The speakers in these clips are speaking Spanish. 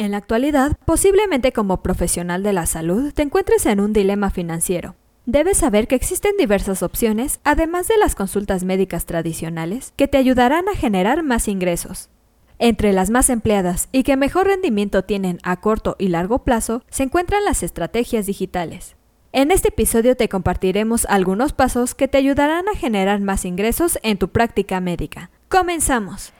En la actualidad, posiblemente como profesional de la salud, te encuentres en un dilema financiero. Debes saber que existen diversas opciones, además de las consultas médicas tradicionales, que te ayudarán a generar más ingresos. Entre las más empleadas y que mejor rendimiento tienen a corto y largo plazo se encuentran las estrategias digitales. En este episodio te compartiremos algunos pasos que te ayudarán a generar más ingresos en tu práctica médica. ¡Comenzamos!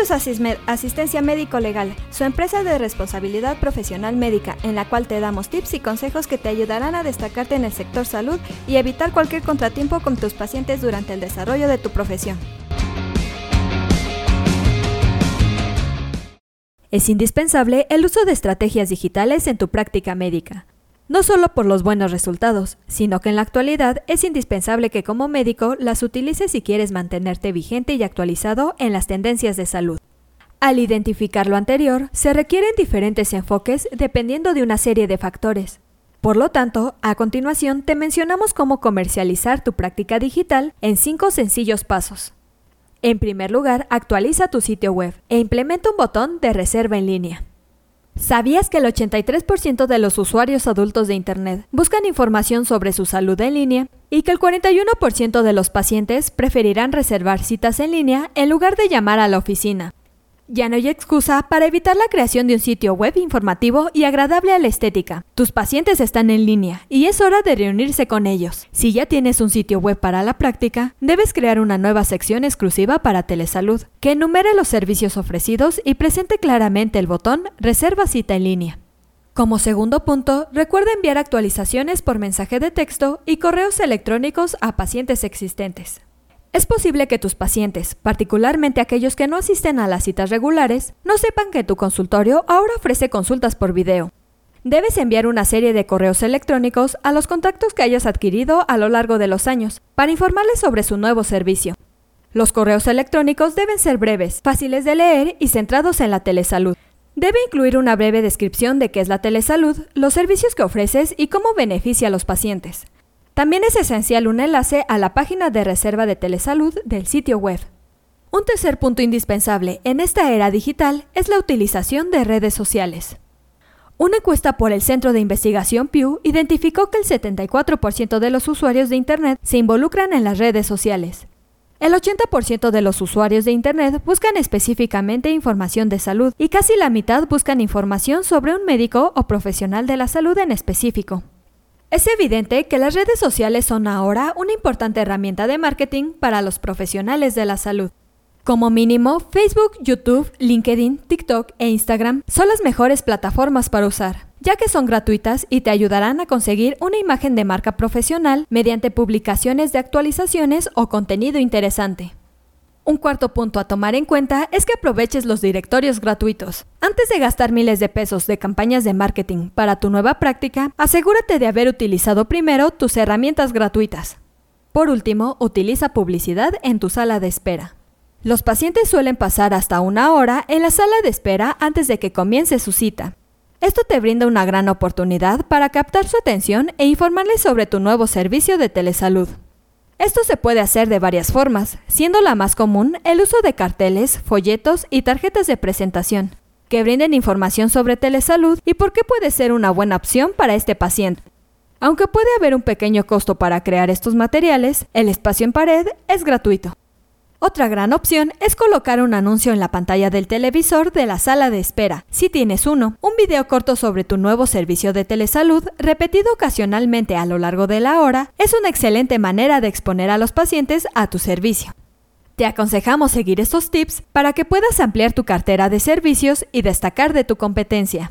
Esto es Asistencia Médico Legal, su empresa de responsabilidad profesional médica, en la cual te damos tips y consejos que te ayudarán a destacarte en el sector salud y evitar cualquier contratiempo con tus pacientes durante el desarrollo de tu profesión. Es indispensable el uso de estrategias digitales en tu práctica médica no solo por los buenos resultados, sino que en la actualidad es indispensable que como médico las utilices si quieres mantenerte vigente y actualizado en las tendencias de salud. Al identificar lo anterior, se requieren diferentes enfoques dependiendo de una serie de factores. Por lo tanto, a continuación te mencionamos cómo comercializar tu práctica digital en cinco sencillos pasos. En primer lugar, actualiza tu sitio web e implementa un botón de reserva en línea. ¿Sabías que el 83% de los usuarios adultos de Internet buscan información sobre su salud en línea y que el 41% de los pacientes preferirán reservar citas en línea en lugar de llamar a la oficina? Ya no hay excusa para evitar la creación de un sitio web informativo y agradable a la estética. Tus pacientes están en línea y es hora de reunirse con ellos. Si ya tienes un sitio web para la práctica, debes crear una nueva sección exclusiva para telesalud, que enumere los servicios ofrecidos y presente claramente el botón Reserva cita en línea. Como segundo punto, recuerda enviar actualizaciones por mensaje de texto y correos electrónicos a pacientes existentes. Es posible que tus pacientes, particularmente aquellos que no asisten a las citas regulares, no sepan que tu consultorio ahora ofrece consultas por video. Debes enviar una serie de correos electrónicos a los contactos que hayas adquirido a lo largo de los años para informarles sobre su nuevo servicio. Los correos electrónicos deben ser breves, fáciles de leer y centrados en la telesalud. Debe incluir una breve descripción de qué es la telesalud, los servicios que ofreces y cómo beneficia a los pacientes. También es esencial un enlace a la página de reserva de telesalud del sitio web. Un tercer punto indispensable en esta era digital es la utilización de redes sociales. Una encuesta por el Centro de Investigación Pew identificó que el 74% de los usuarios de Internet se involucran en las redes sociales. El 80% de los usuarios de Internet buscan específicamente información de salud y casi la mitad buscan información sobre un médico o profesional de la salud en específico. Es evidente que las redes sociales son ahora una importante herramienta de marketing para los profesionales de la salud. Como mínimo, Facebook, YouTube, LinkedIn, TikTok e Instagram son las mejores plataformas para usar, ya que son gratuitas y te ayudarán a conseguir una imagen de marca profesional mediante publicaciones de actualizaciones o contenido interesante. Un cuarto punto a tomar en cuenta es que aproveches los directorios gratuitos. Antes de gastar miles de pesos de campañas de marketing para tu nueva práctica, asegúrate de haber utilizado primero tus herramientas gratuitas. Por último, utiliza publicidad en tu sala de espera. Los pacientes suelen pasar hasta una hora en la sala de espera antes de que comience su cita. Esto te brinda una gran oportunidad para captar su atención e informarles sobre tu nuevo servicio de telesalud. Esto se puede hacer de varias formas, siendo la más común el uso de carteles, folletos y tarjetas de presentación, que brinden información sobre telesalud y por qué puede ser una buena opción para este paciente. Aunque puede haber un pequeño costo para crear estos materiales, el espacio en pared es gratuito. Otra gran opción es colocar un anuncio en la pantalla del televisor de la sala de espera, si tienes uno, un video corto sobre tu nuevo servicio de telesalud, repetido ocasionalmente a lo largo de la hora, es una excelente manera de exponer a los pacientes a tu servicio. Te aconsejamos seguir estos tips para que puedas ampliar tu cartera de servicios y destacar de tu competencia.